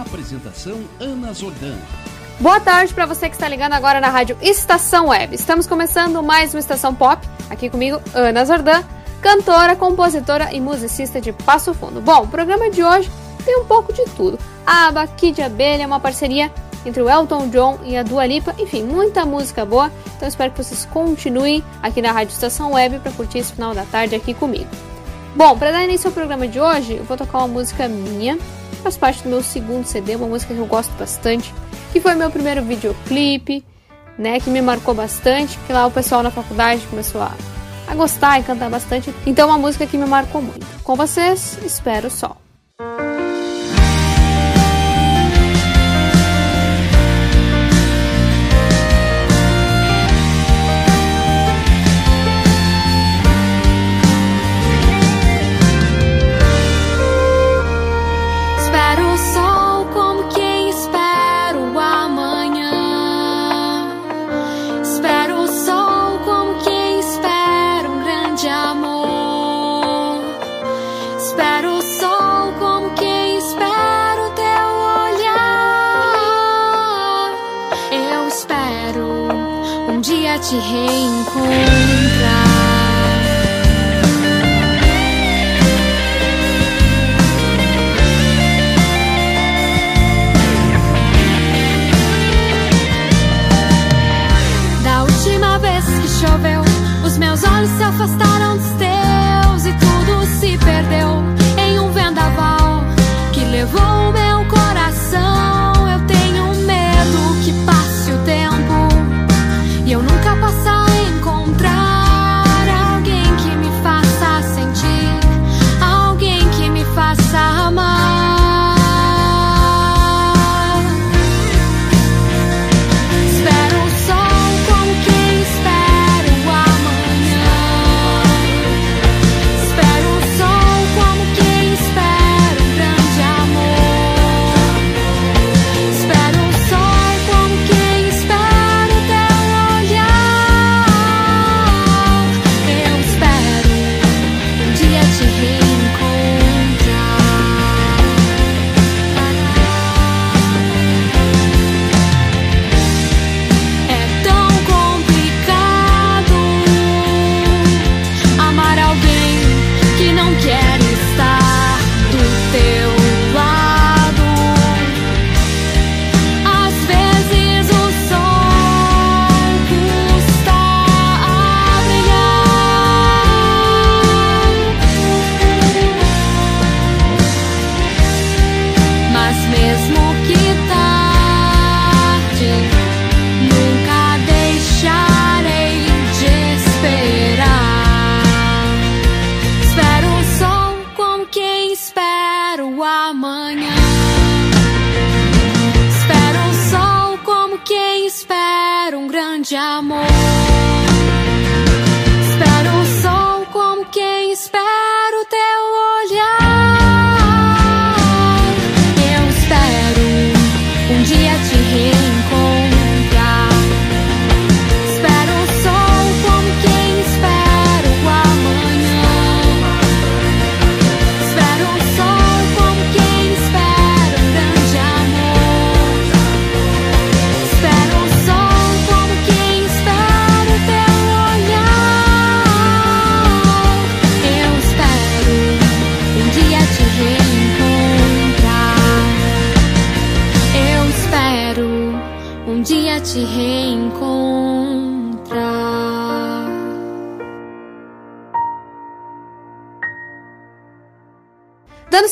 Apresentação Ana Zordan. Boa tarde para você que está ligando agora na rádio Estação Web. Estamos começando mais uma Estação Pop. Aqui comigo, Ana Zordan, cantora, compositora e musicista de Passo Fundo. Bom, o programa de hoje tem um pouco de tudo. A aba Kid Abelha uma parceria entre o Elton John e a Dua Lipa. Enfim, muita música boa. Então espero que vocês continuem aqui na Rádio Estação Web para curtir esse final da tarde aqui comigo. Bom, para dar início ao programa de hoje, eu vou tocar uma música minha faz parte do meu segundo CD, uma música que eu gosto bastante, que foi meu primeiro videoclipe, né, que me marcou bastante, que lá o pessoal na faculdade começou a, a gostar e cantar bastante. Então, uma música que me marcou muito. Com vocês, espero só. Te reencontrar.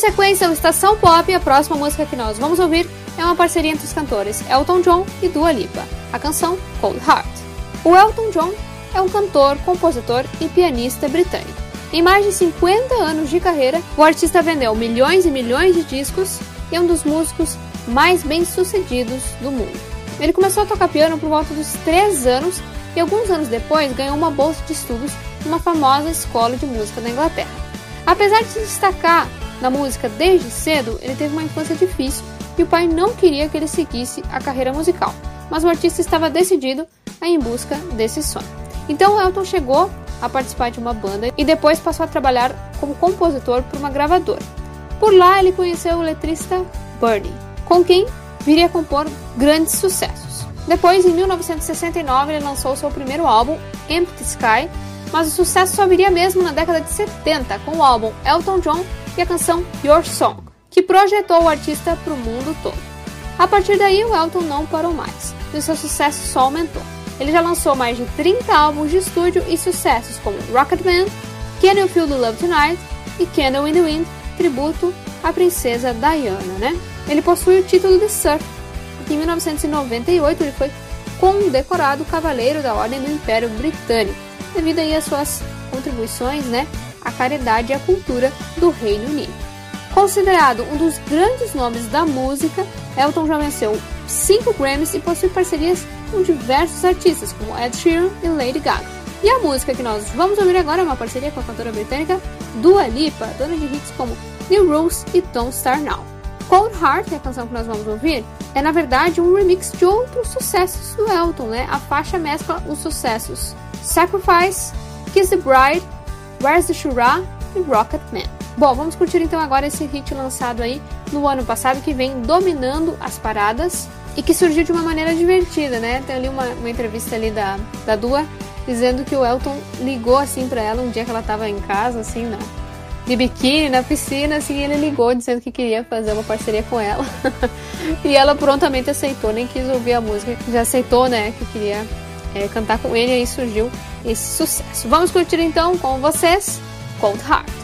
Sequência ao Estação Pop, a próxima música que nós vamos ouvir é uma parceria entre os cantores Elton John e Dua Lipa, a canção Cold Heart. O Elton John é um cantor, compositor e pianista britânico. Em mais de 50 anos de carreira, o artista vendeu milhões e milhões de discos e é um dos músicos mais bem-sucedidos do mundo. Ele começou a tocar piano por volta dos 3 anos e alguns anos depois ganhou uma bolsa de estudos numa famosa escola de música da Inglaterra. Apesar de se destacar na música desde cedo, ele teve uma infância difícil e o pai não queria que ele seguisse a carreira musical, mas o artista estava decidido a ir em busca desse sonho. Então Elton chegou a participar de uma banda e depois passou a trabalhar como compositor por uma gravadora. Por lá ele conheceu o letrista Bernie, com quem viria a compor grandes sucessos. Depois, em 1969, ele lançou seu primeiro álbum, Empty Sky, mas o sucesso só viria mesmo na década de 70 com o álbum Elton John e a canção Your Song, que projetou o artista para o mundo todo. A partir daí, o Elton não parou mais e o seu sucesso só aumentou. Ele já lançou mais de 30 álbuns de estúdio e sucessos como Rocketman, Can You Feel the Love Tonight e Candle in the Wind, tributo à princesa Diana, né? Ele possui o título de Sir. Em 1998 ele foi condecorado Cavaleiro da Ordem do Império Britânico, devido aí às suas contribuições, né, à caridade e à cultura do Reino Unido. Considerado um dos grandes nomes da música, Elton já venceu cinco Grammys e possui parcerias com diversos artistas, como Ed Sheeran e Lady Gaga. E a música que nós vamos ouvir agora é uma parceria com a cantora britânica Dua Lipa, dona de hits como New Rules e Don't Start Now. Cold Heart, que é a canção que nós vamos ouvir, é na verdade um remix de outros sucessos do Elton, né? A faixa mescla os sucessos Sacrifice, Kiss the Bride, Where's the Shura e Rocket Man. Bom, vamos curtir então agora esse hit lançado aí no ano passado que vem dominando as paradas e que surgiu de uma maneira divertida, né? Tem ali uma, uma entrevista ali da, da Dua dizendo que o Elton ligou assim para ela um dia que ela tava em casa, assim, na, de biquíni na piscina, assim, ele ligou dizendo que queria fazer uma parceria com ela. e ela prontamente aceitou, nem quis ouvir a música, já aceitou, né, que queria é, cantar com ele e aí surgiu esse sucesso. Vamos curtir então com vocês Cold Heart.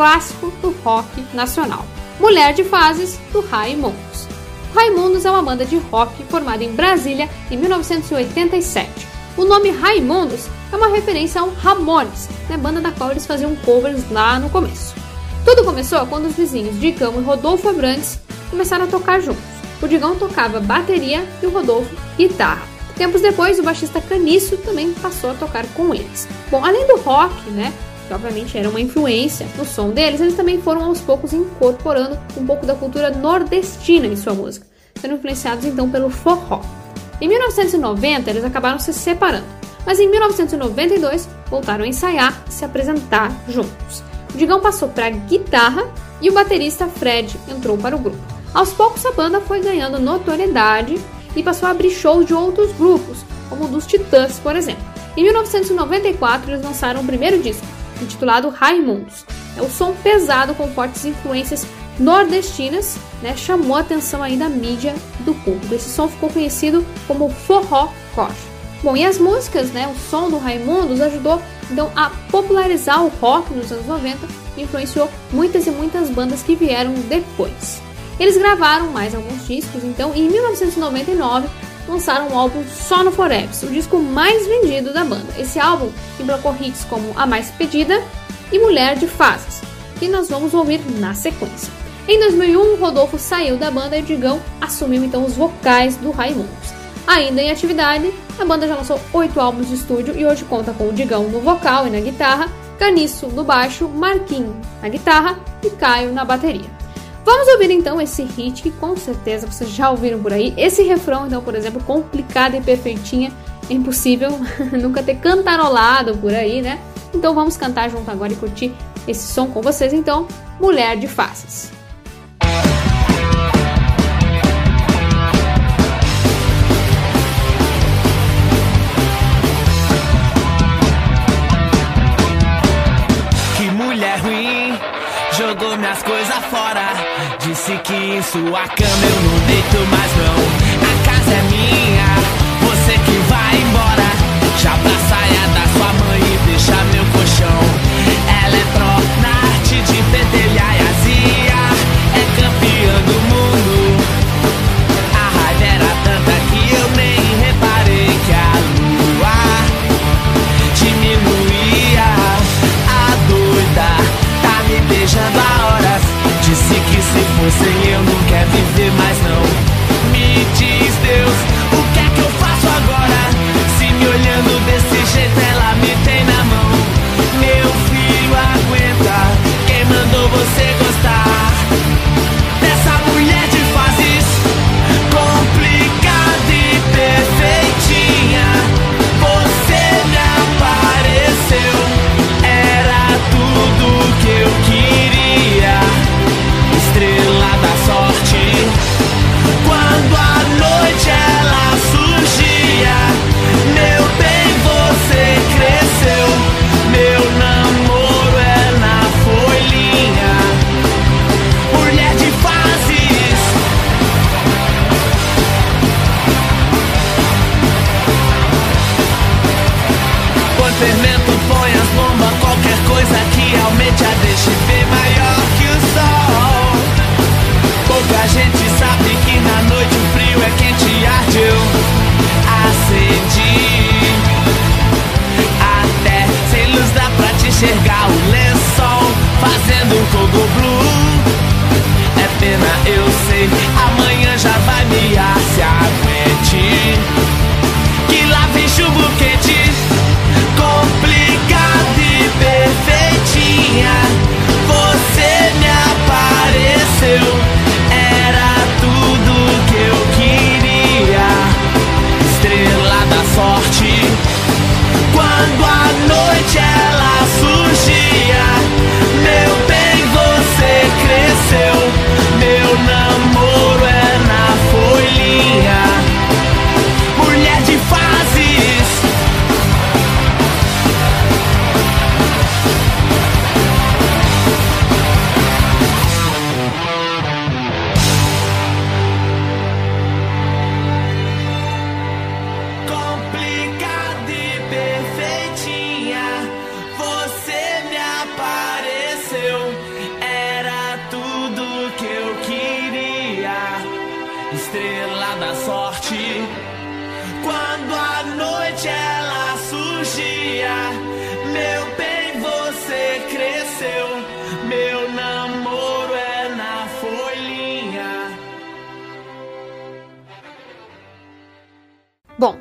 Clássico do rock nacional, Mulher de Fases, do Raimundos. Raimundos é uma banda de rock formada em Brasília em 1987. O nome Raimundos é uma referência ao Ramones, né, banda da qual eles faziam covers lá no começo. Tudo começou quando os vizinhos Digão e Rodolfo Abrantes começaram a tocar juntos. O Digão tocava bateria e o Rodolfo guitarra. Tempos depois, o baixista Caniço também passou a tocar com eles. Bom, além do rock, né, que obviamente era uma influência no som deles, eles também foram aos poucos incorporando um pouco da cultura nordestina em sua música, sendo influenciados então pelo forró. Em 1990, eles acabaram se separando, mas em 1992 voltaram a ensaiar e se apresentar juntos. O Digão passou para guitarra e o baterista Fred entrou para o grupo. Aos poucos a banda foi ganhando notoriedade e passou a abrir shows de outros grupos, como o dos Titãs, por exemplo. Em 1994 eles lançaram o primeiro disco, intitulado Raimundos. É o som pesado com fortes influências nordestinas, né, chamou a atenção aí da mídia do público. Esse som ficou conhecido como forró rocha. Bom, e as músicas, né, o som do Raimundos ajudou então a popularizar o rock nos anos 90 e influenciou muitas e muitas bandas que vieram depois. Eles gravaram mais alguns discos, então, e em 1999 lançaram um álbum só no Forever, o disco mais vendido da banda. Esse álbum emplacou hits como A Mais Pedida e Mulher de Fases, que nós vamos ouvir na sequência. Em 2001, Rodolfo saiu da banda e Digão assumiu então os vocais do Raimundos. Ainda em atividade, a banda já lançou oito álbuns de estúdio e hoje conta com o Digão no vocal e na guitarra, Caniço no baixo, Marquinho na guitarra e Caio na bateria. Vamos ouvir então esse hit que com certeza vocês já ouviram por aí. Esse refrão, então, por exemplo, complicada e perfeitinha, impossível nunca ter cantarolado por aí, né? Então vamos cantar junto agora e curtir esse som com vocês, então, Mulher de Faces. Jogou minhas coisas fora. Disse que em sua cama eu não deito mais não. A casa é minha, você que vai embora. Já pra saia da sua mãe e deixa meu colchão. Ela é tronarte de pentelhar e azia. É campeã do que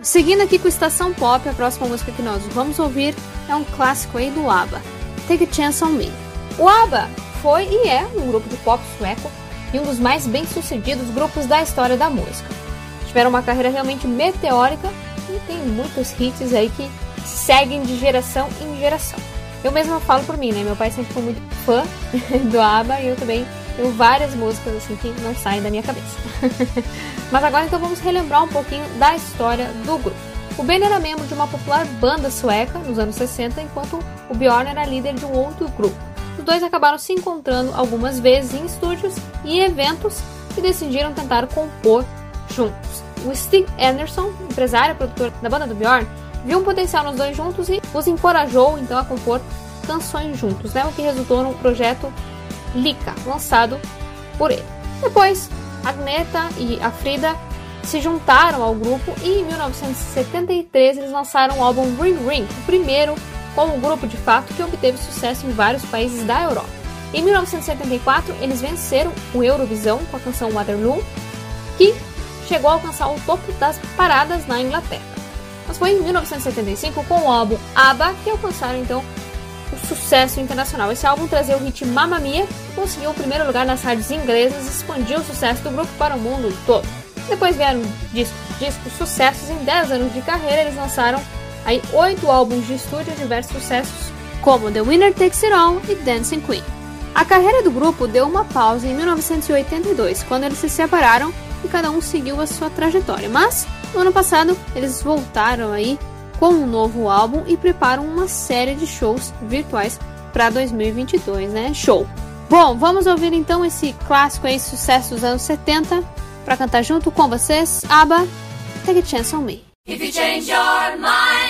seguindo aqui com Estação Pop, a próxima música que nós vamos ouvir é um clássico aí do ABBA, Take a Chance on Me. O ABBA foi e é um grupo de pop sueco e um dos mais bem-sucedidos grupos da história da música. Tiveram uma carreira realmente meteórica e tem muitos hits aí que seguem de geração em geração. Eu mesma falo por mim, né? Meu pai sempre foi muito fã do ABBA e eu também tenho várias músicas assim que não saem da minha cabeça. Mas agora então vamos relembrar um pouquinho da história do grupo. O Ben era membro de uma popular banda sueca nos anos 60, enquanto o Bjorn era líder de um outro grupo. Os dois acabaram se encontrando algumas vezes em estúdios e eventos e decidiram tentar compor juntos. O Stig Anderson, empresário e produtor da banda do Bjorn, viu um potencial nos dois juntos e os encorajou então a compor canções juntos, né? o que resultou no projeto Lika, lançado por ele. Depois, Agneta e a Frida se juntaram ao grupo e em 1973 eles lançaram o álbum Ring Ring, o primeiro como grupo de fato que obteve sucesso em vários países da Europa. Em 1974 eles venceram o Eurovisão com a canção Waterloo, que chegou a alcançar o topo das paradas na Inglaterra. Mas foi em 1975 com o álbum ABBA que alcançaram então o sucesso internacional. Esse álbum trazia o hit Mamma Mia, conseguiu o primeiro lugar nas rádios inglesas e expandiu o sucesso do grupo para o mundo todo. Depois vieram discos, discos sucessos. Em 10 anos de carreira, eles lançaram aí oito álbuns de estúdio e diversos sucessos, como The Winner Takes It All e Dancing Queen. A carreira do grupo deu uma pausa em 1982, quando eles se separaram e cada um seguiu a sua trajetória. Mas no ano passado eles voltaram aí com um novo álbum e preparam uma série de shows virtuais para 2022, né? Show. Bom, vamos ouvir então esse clássico aí, sucesso dos anos 70, para cantar junto com vocês, ABBA, Take a Chance on Me. If you change your mind,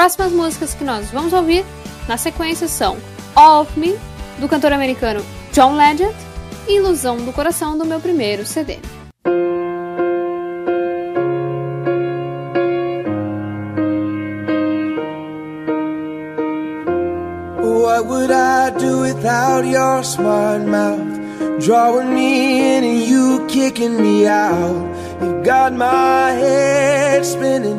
próximas músicas que nós vamos ouvir na sequência são All of Me, do cantor americano John Legend, e Ilusão do Coração, do meu primeiro CD. What would I do without your smart mouth? Drawing me in and you kicking me out. You got my head spinning,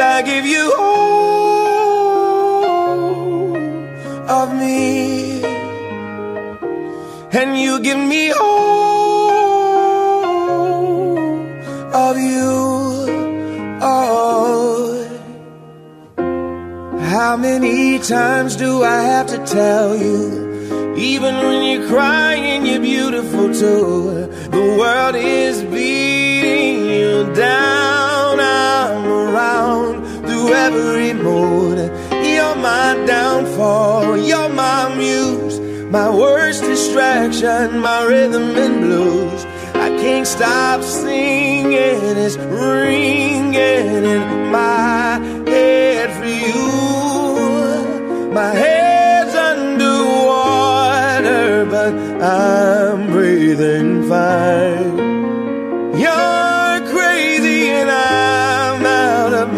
I give you all of me. And you give me all of you. Oh. How many times do I have to tell you? Even when you're crying, you're beautiful too. The world is beating you down. Every mood. You're my downfall. You're my muse. My worst distraction, my rhythm and blues. I can't stop singing. It's ringing in my head for you. My head's underwater, but I'm breathing fine.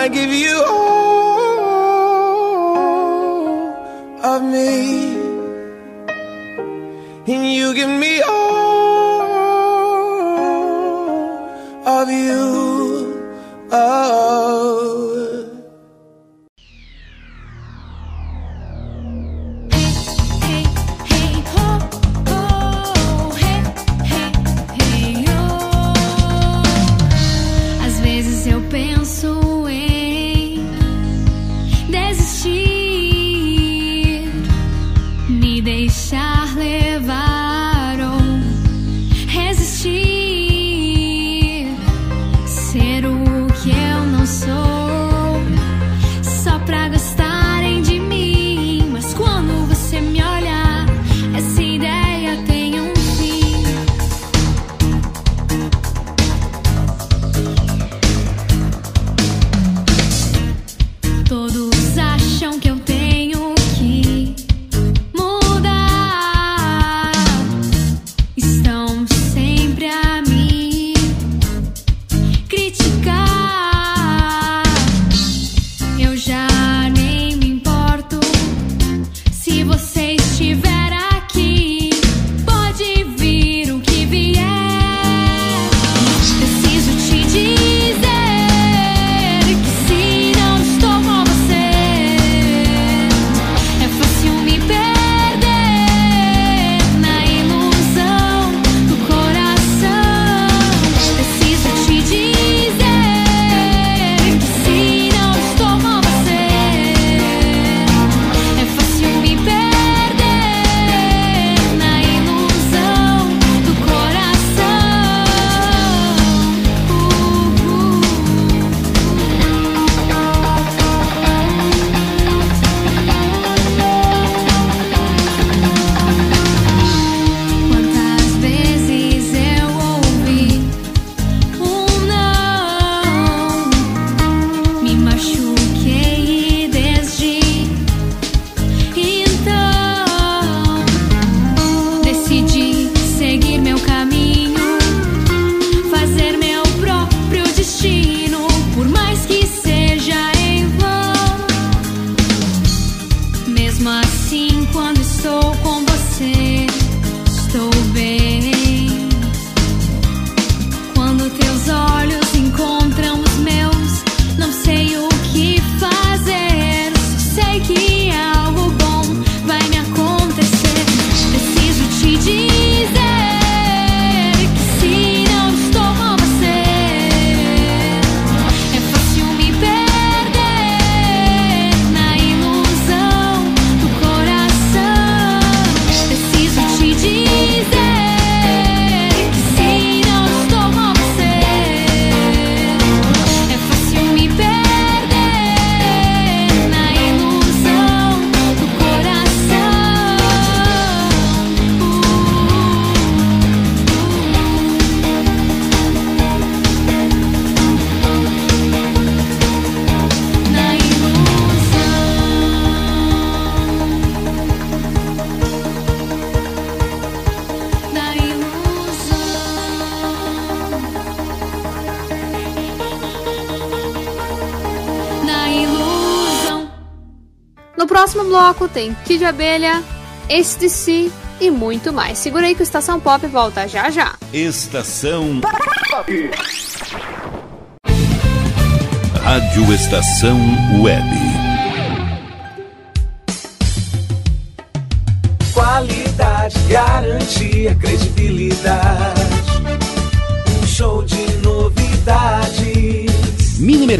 I give you all of me. And you give me bloco tem Kid Abelha, SDC e muito mais. Segura aí que o Estação Pop volta já já. Estação Rádio Estação Web.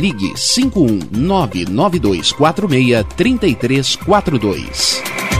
ligue 51992463342.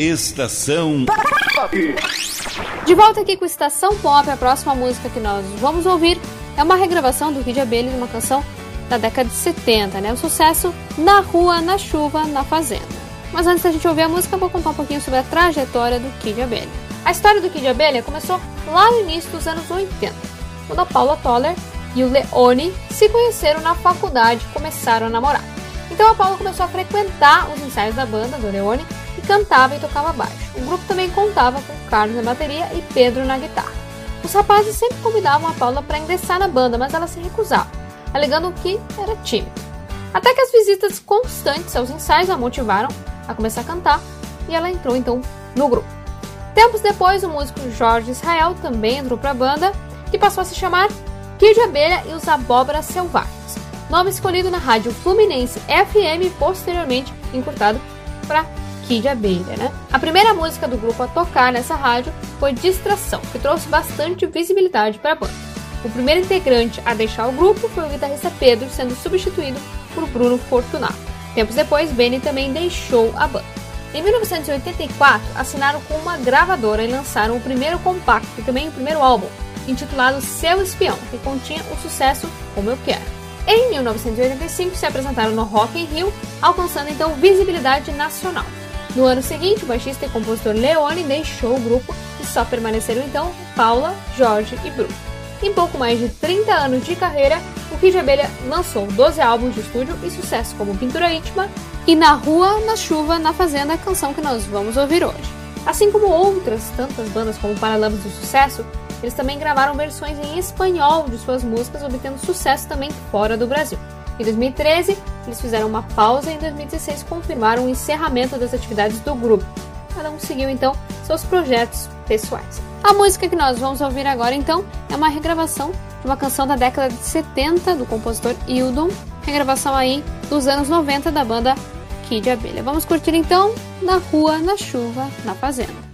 Estação De volta aqui com Estação Pop, a próxima música que nós vamos ouvir é uma regravação do Kid Abelha de uma canção da década de 70, né? O sucesso Na Rua, na Chuva, na Fazenda. Mas antes da gente ouvir a música, eu vou contar um pouquinho sobre a trajetória do Kid Abelha. A história do Kid Abelha começou lá no início dos anos 80, quando a Paula Toller e o Leone se conheceram na faculdade e começaram a namorar. Então a Paula começou a frequentar os ensaios da banda do Leone e cantava e tocava baixo. O grupo também contava com Carlos na bateria e Pedro na guitarra. Os rapazes sempre convidavam a Paula para ingressar na banda, mas ela se recusava, alegando que era tímida. Até que as visitas constantes aos ensaios a motivaram a começar a cantar e ela entrou então no grupo. Tempos depois, o músico Jorge Israel também entrou para a banda, que passou a se chamar Kid Abelha e os Abóboras Selvagens, nome escolhido na rádio Fluminense FM posteriormente encurtado para Kid Abelha, né? A primeira música do grupo a tocar nessa rádio foi Distração, que trouxe bastante visibilidade para a banda. O primeiro integrante a deixar o grupo foi o guitarrista Pedro, sendo substituído por Bruno Fortunato. Tempos depois, Benny também deixou a banda. Em 1984, assinaram com uma gravadora e lançaram o primeiro compacto e também o primeiro álbum, intitulado Seu Espião, que continha o sucesso Como Eu Quero. Em 1985, se apresentaram no Rock in Rio, alcançando então visibilidade nacional. No ano seguinte, o baixista e compositor Leone deixou o grupo e só permaneceram então Paula, Jorge e Bruno. Em pouco mais de 30 anos de carreira, o Kid Abelha lançou 12 álbuns de estúdio e sucesso como Pintura Íntima e Na Rua, na Chuva, na Fazenda, a canção que nós vamos ouvir hoje. Assim como outras tantas bandas como Paralamas do Sucesso, eles também gravaram versões em espanhol de suas músicas, obtendo sucesso também fora do Brasil. Em 2013, eles fizeram uma pausa e em 2016 confirmaram o encerramento das atividades do grupo. Cada um seguiu então seus projetos pessoais. A música que nós vamos ouvir agora então é uma regravação de uma canção da década de 70 do compositor Hildon, regravação aí dos anos 90 da banda Kid Abelha. Vamos curtir então Na Rua, na Chuva, na Fazenda.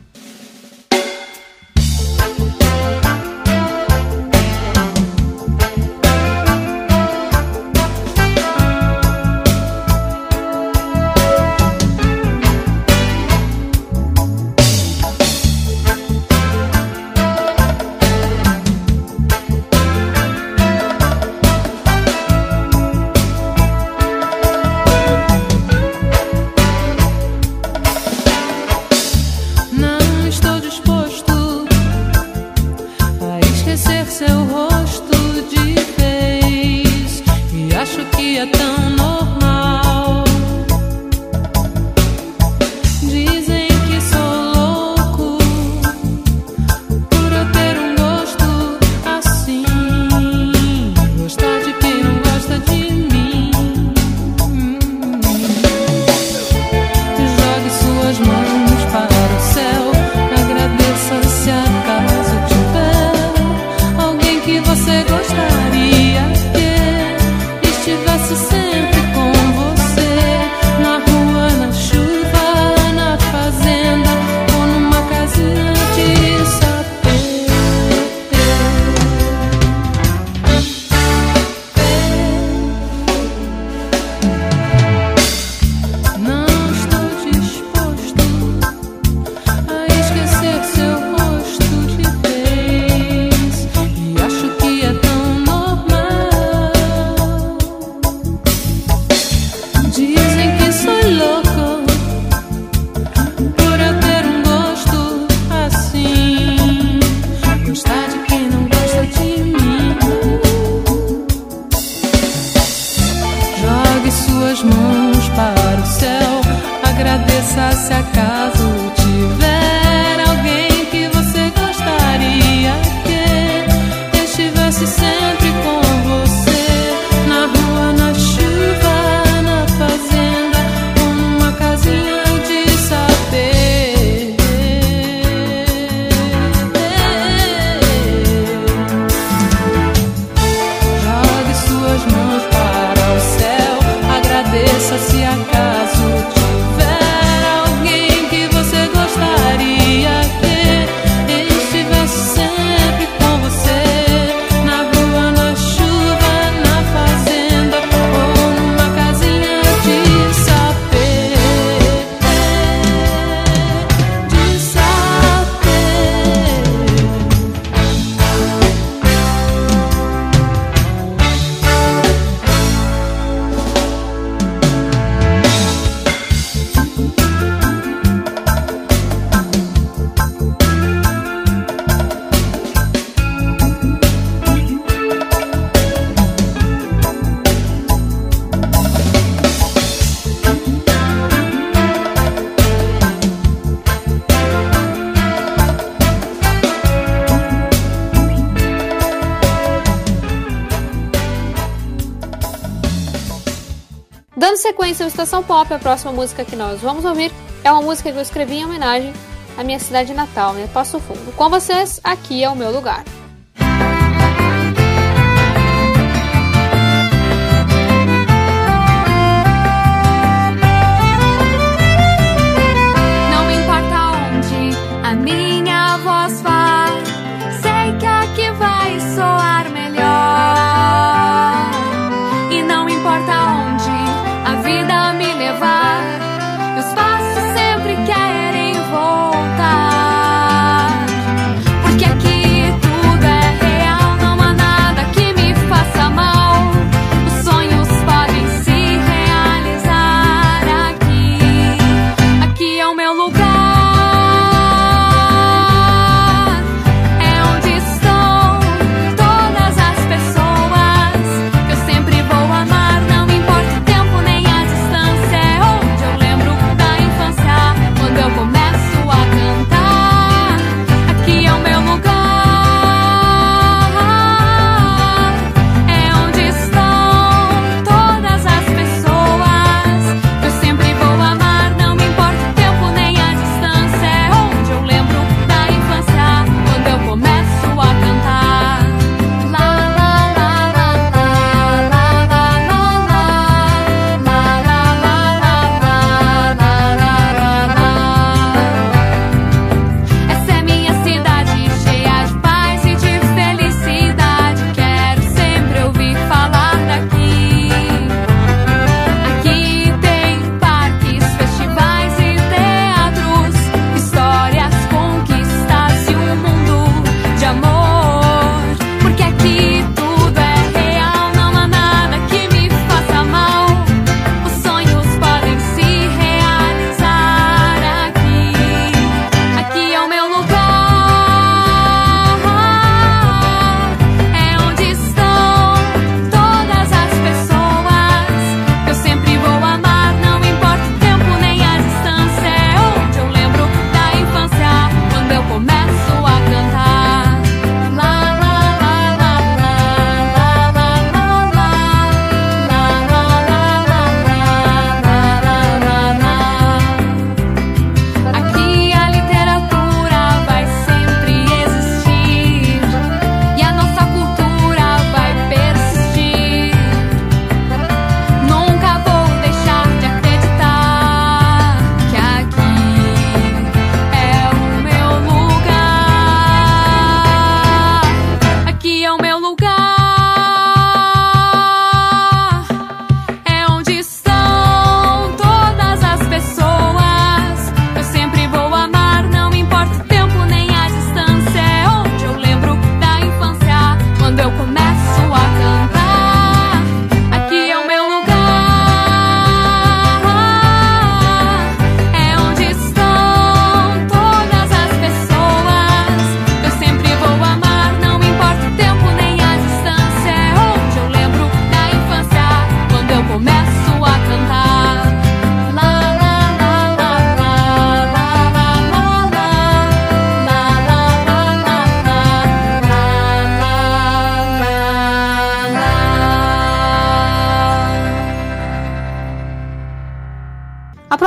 O Estação Pop, a próxima música que nós vamos ouvir é uma música que eu escrevi em homenagem à minha cidade natal, né? Passo Fundo. Com vocês, aqui é o meu lugar.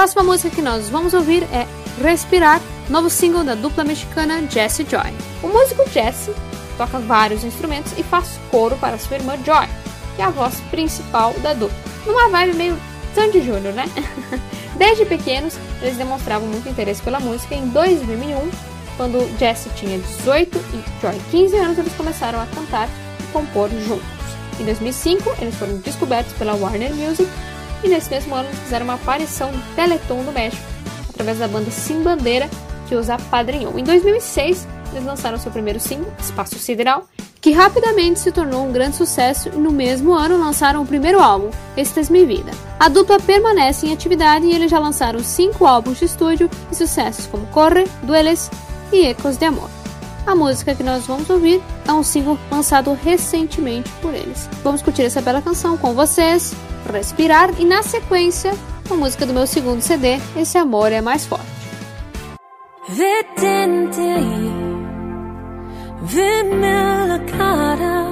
Próxima música que nós vamos ouvir é Respirar, novo single da dupla mexicana Jesse Joy. O músico Jesse toca vários instrumentos e faz coro para sua irmã Joy, que é a voz principal da dupla. Numa vibe meio Sandy Júnior, né? Desde pequenos, eles demonstravam muito interesse pela música. Em 2001, quando Jesse tinha 18 e Joy 15 anos, eles começaram a cantar e compor juntos. Em 2005, eles foram descobertos pela Warner Music e nesse mesmo ano fizeram uma aparição no Teleton do México, através da banda Sim Bandeira, que os apadrinhou. Em 2006, eles lançaram seu primeiro single, Espaço Sideral, que rapidamente se tornou um grande sucesso e no mesmo ano lançaram o primeiro álbum, Estas Mi Vida. A dupla permanece em atividade e eles já lançaram cinco álbuns de estúdio e sucessos como Corre, Dueles e Ecos de Amor. A música que nós vamos ouvir é um single lançado recentemente por eles. Vamos curtir essa bela canção com vocês. Respirar e na sequência a música do meu segundo CD, Esse Amor é Mais Forte. Veme la cara,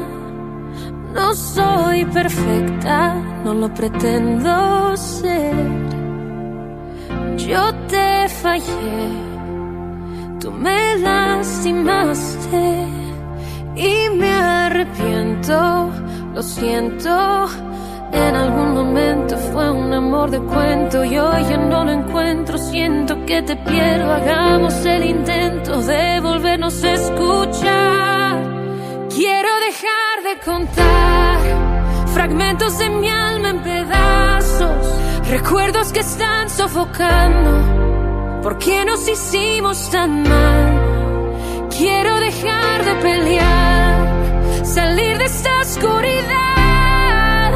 No soy perfecta, no lo pretendo ser. Yo te fallé, tú me lastimaste y me arrepiento, lo siento. En algún momento fue un amor de cuento y hoy ya no lo encuentro. Siento que te pierdo. Hagamos el intento de volvernos a escuchar. Quiero dejar de contar fragmentos de mi alma en pedazos, recuerdos que están sofocando. ¿Por qué nos hicimos tan mal? Quiero dejar de pelear, salir de esta oscuridad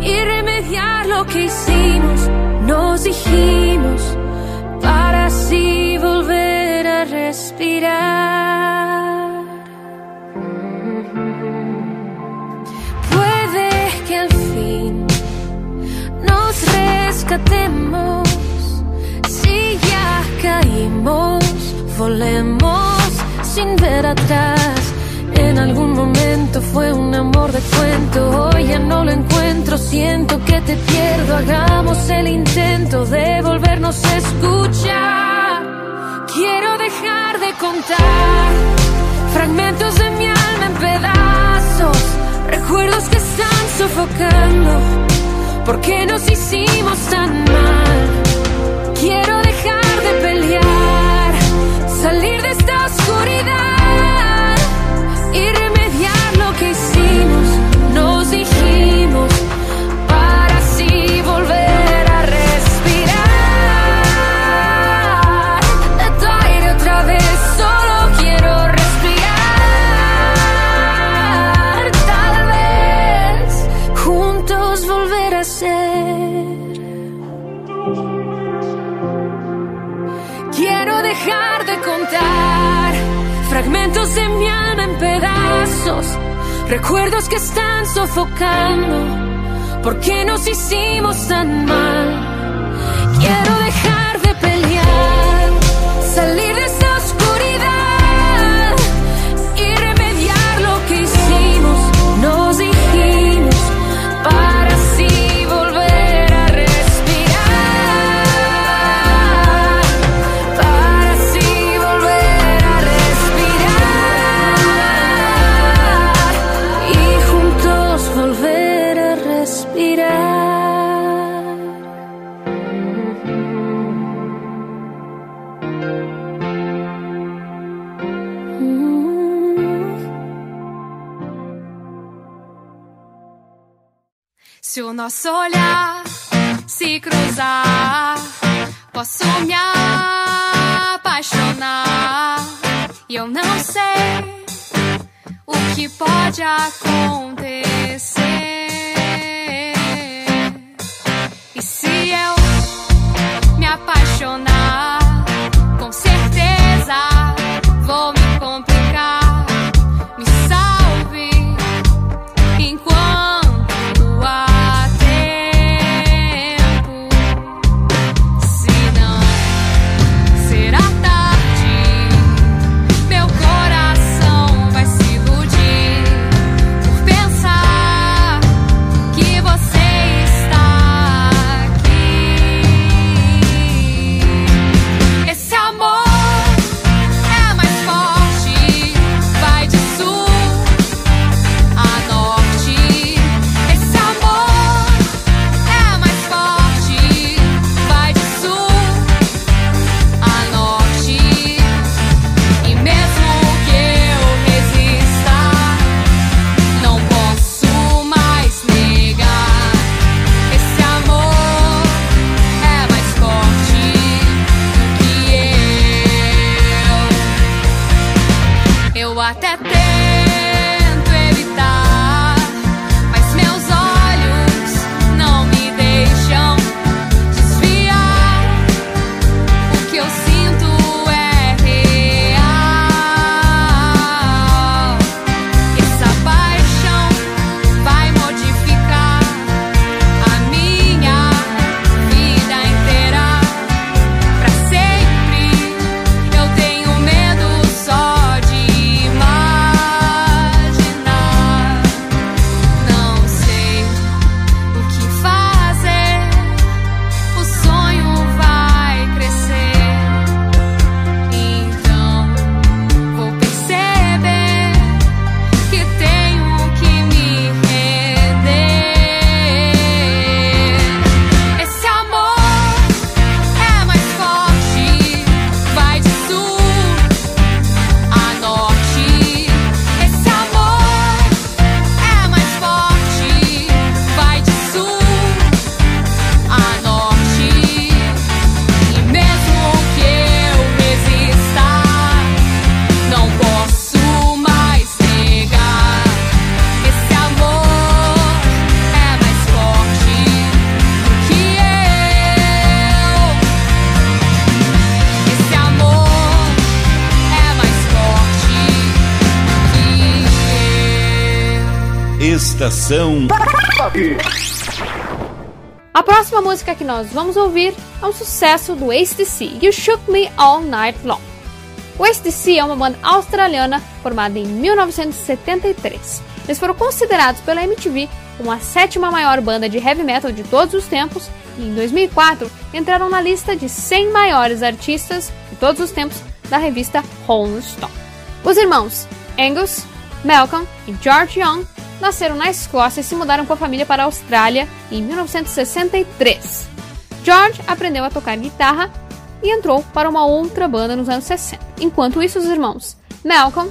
y remediar lo que hicimos, nos dijimos, para así volver a respirar. Puede que al fin nos rescatemos, caímos, volemos sin ver atrás. En algún momento fue un amor de cuento, hoy ya no lo encuentro, siento que te pierdo, hagamos el intento de volvernos a escuchar. Quiero dejar de contar fragmentos de mi alma en pedazos, recuerdos que están sofocando, ¿por qué nos hicimos tan mal? Quiero recuerdos que están sofocando. ¿Por qué nos hicimos tan mal? Quiero dejar de pelear, salir de Se o nosso olhar se cruzar, posso me apaixonar. E eu não sei o que pode acontecer. E se eu me apaixonar, com certeza vou me A próxima música que nós vamos ouvir é um sucesso do ACDC, You Shook Me All Night Long. O ACDC é uma banda australiana formada em 1973. Eles foram considerados pela MTV como a sétima maior banda de heavy metal de todos os tempos e em 2004 entraram na lista de 100 maiores artistas de todos os tempos da revista Rolling Stone. Os irmãos Angus, Malcolm e George Young nasceram na Escócia e se mudaram com a família para a Austrália em 1963. George aprendeu a tocar guitarra e entrou para uma outra banda nos anos 60. Enquanto isso, os irmãos Malcolm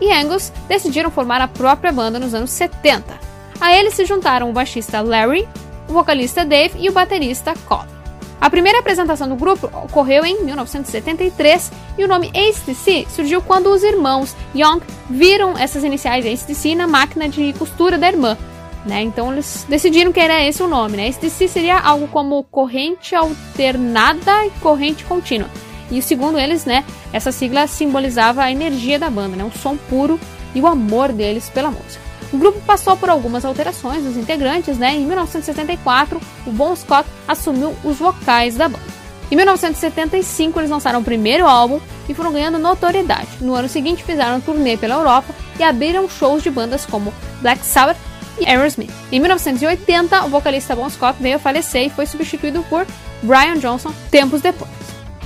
e Angus decidiram formar a própria banda nos anos 70. A eles se juntaram o baixista Larry, o vocalista Dave e o baterista Colin. A primeira apresentação do grupo ocorreu em 1973 e o nome ACDC surgiu quando os irmãos Young viram essas iniciais ACDC na máquina de costura da irmã. Né? Então eles decidiram que era esse o nome. Né? ACDC seria algo como corrente alternada e corrente contínua. E segundo eles, né, essa sigla simbolizava a energia da banda, né, um som puro e o amor deles pela música. O grupo passou por algumas alterações dos integrantes, né? Em 1974, o Bon Scott assumiu os vocais da banda. Em 1975, eles lançaram o primeiro álbum e foram ganhando notoriedade. No ano seguinte, fizeram um turnê pela Europa e abriram shows de bandas como Black Sabbath e Aerosmith. Em 1980, o vocalista Bon Scott veio a falecer e foi substituído por Brian Johnson tempos depois.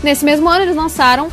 Nesse mesmo ano, eles lançaram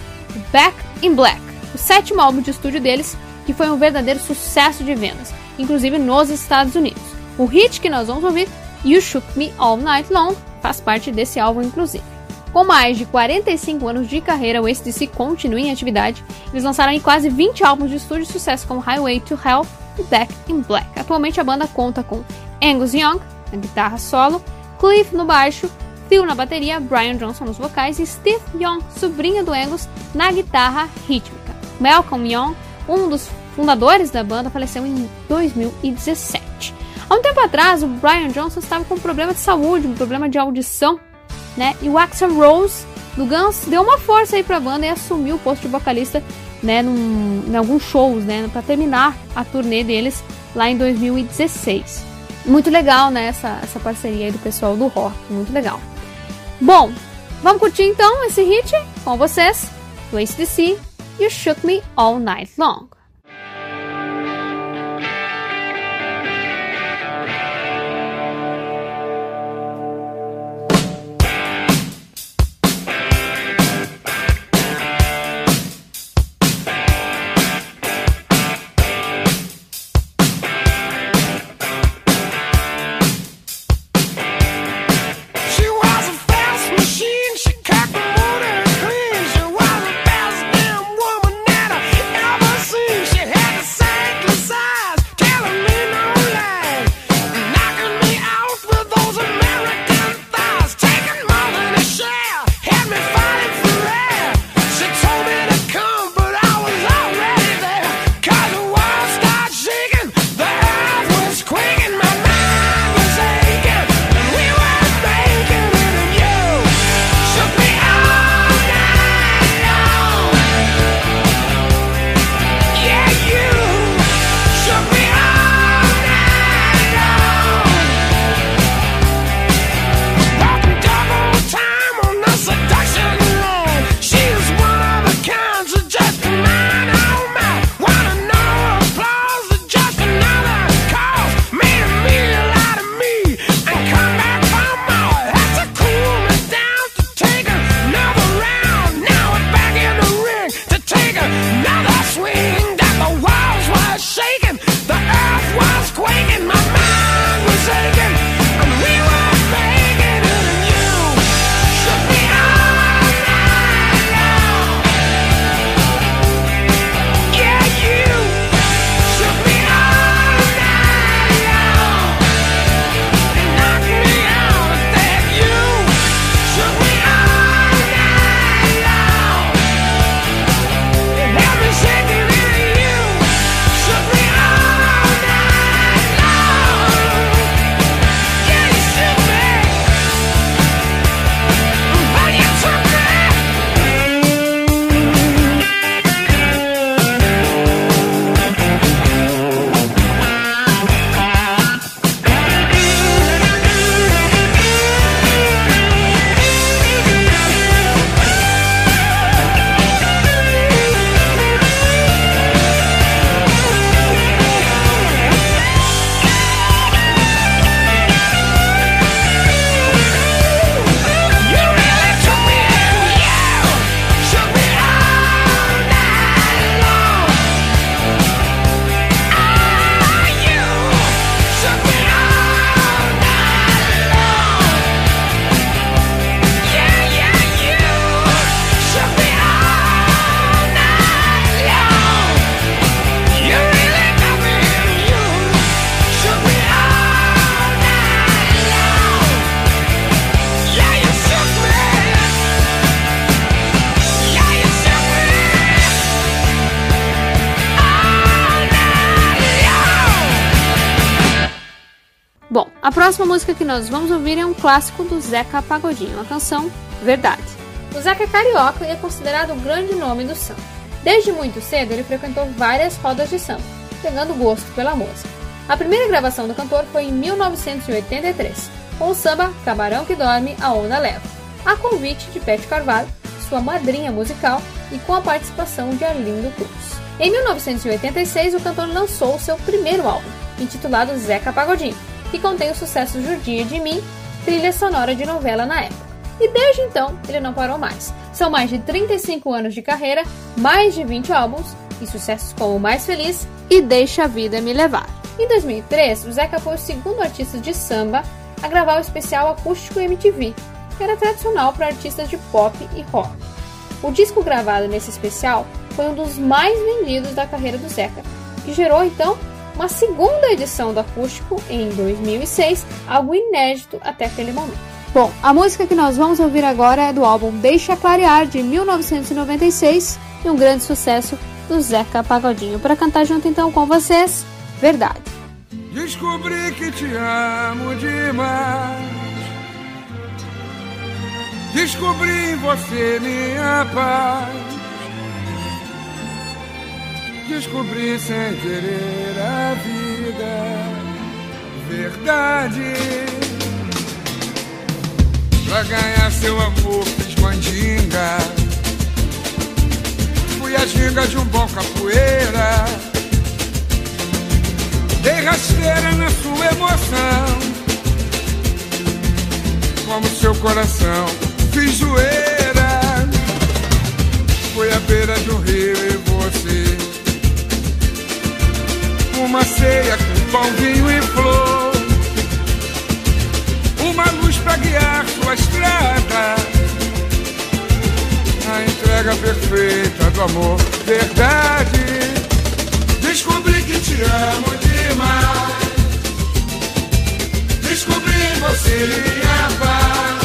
Back in Black, o sétimo álbum de estúdio deles, que foi um verdadeiro sucesso de vendas inclusive nos Estados Unidos. O hit que nós vamos ouvir, You Shook Me All Night Long, faz parte desse álbum, inclusive. Com mais de 45 anos de carreira, o ACDC continua em atividade. Eles lançaram quase 20 álbuns de estúdio de sucesso como Highway to Hell e Back in Black. Atualmente a banda conta com Angus Young na guitarra solo, Cliff no baixo, Phil na bateria, Brian Johnson nos vocais e Steve Young, sobrinho do Angus, na guitarra rítmica. Malcolm Young, um dos fundadores da banda, faleceu em 2017. Há um tempo atrás, o Brian Johnson estava com um problema de saúde, um problema de audição, né? E o Axel Rose do Guns deu uma força aí para a banda e assumiu o posto de vocalista, né, num, em alguns shows, né, para terminar a turnê deles lá em 2016. Muito legal, né, essa, essa parceria aí do pessoal do rock, muito legal. Bom, vamos curtir então esse hit com vocês, do ACDC, You Shook Me All Night Long. A próxima música que nós vamos ouvir é um clássico do Zeca Pagodinho, a canção Verdade. O Zeca é carioca e é considerado o grande nome do samba. Desde muito cedo ele frequentou várias rodas de samba, pegando gosto pela música. A primeira gravação do cantor foi em 1983, com o samba Camarão que Dorme, a Onda Leva, a convite de Pet Carvalho, sua madrinha musical, e com a participação de Arlindo Cruz. Em 1986, o cantor lançou seu primeiro álbum, intitulado Zeca Pagodinho, que contém o sucesso Judia de Mim, trilha sonora de novela na época. E desde então, ele não parou mais. São mais de 35 anos de carreira, mais de 20 álbuns e sucessos como Mais Feliz e Deixa a Vida Me Levar. Em 2003, o Zeca foi o segundo artista de samba a gravar o especial acústico MTV, que era tradicional para artistas de pop e rock. O disco gravado nesse especial foi um dos mais vendidos da carreira do Zeca, que gerou então uma segunda edição do acústico em 2006, algo inédito até aquele momento. Bom, a música que nós vamos ouvir agora é do álbum Deixa Clarear de 1996 e um grande sucesso do Zeca Pagodinho. Para cantar junto então com vocês, Verdade. Descobri que te amo demais. Descobri em você minha paz descobri sem querer a vida, verdade. Pra ganhar seu amor fiz mandinga, fui a ginga de um bom capoeira. Dei rasteira na sua emoção, como seu coração fiz zoeira. Foi à beira um rio e você uma ceia com pão, vinho e flor. Uma luz para guiar sua estrada. A entrega perfeita do amor, verdade. Descobri que te amo demais. Descobri em você minha paz.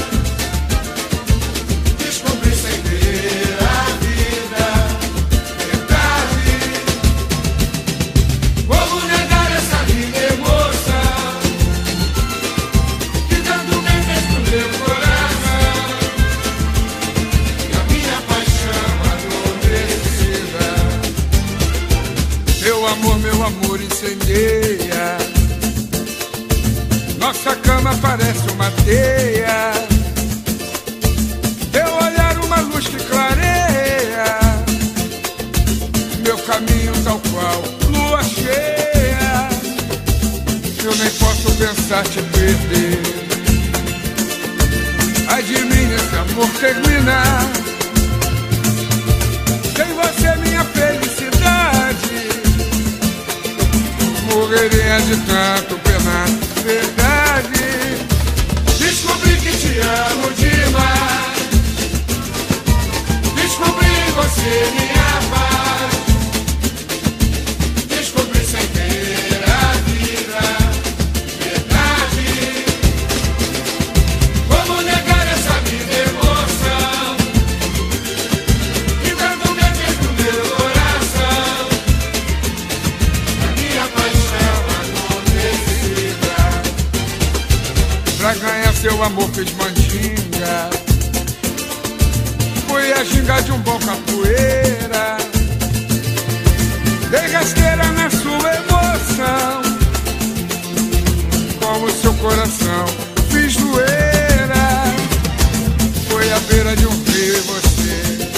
Nossa cama parece uma teia. Teu olhar uma luz que clareia. Meu caminho tal qual lua cheia. Eu nem posso pensar te perder. Ai de mim esse amor terminar. Morreria de tanto penar. Verdade, descobri que te amo demais. Descobri você minha seu amor fez mandinga. Foi a ginga de um bom capoeira. Dei rasteira na sua emoção. Como seu coração fiz doeira Foi à beira de um rio e você.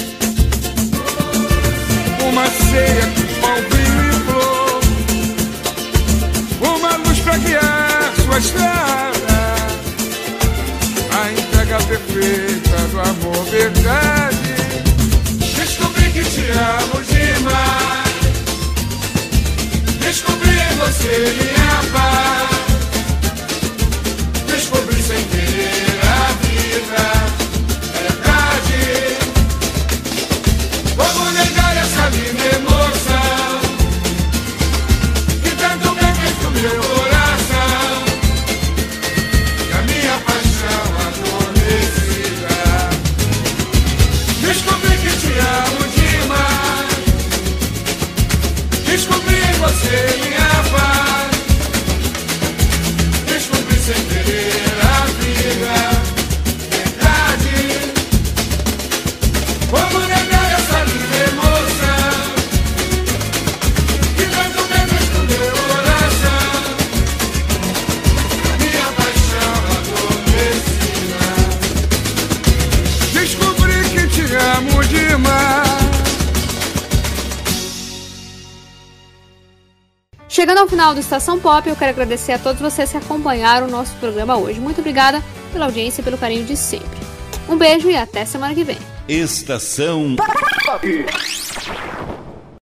Uma ceia com pão, vinho e flor. Uma luz pra guiar sua estrada perfeita do amor verdade. Descobri que te amo demais. Descobri em você minha paz. Descobri sem querer a vida. Final do Estação Pop, eu quero agradecer a todos vocês que acompanharam o nosso programa hoje. Muito obrigada pela audiência e pelo carinho de sempre. Um beijo e até semana que vem. Estação Pop.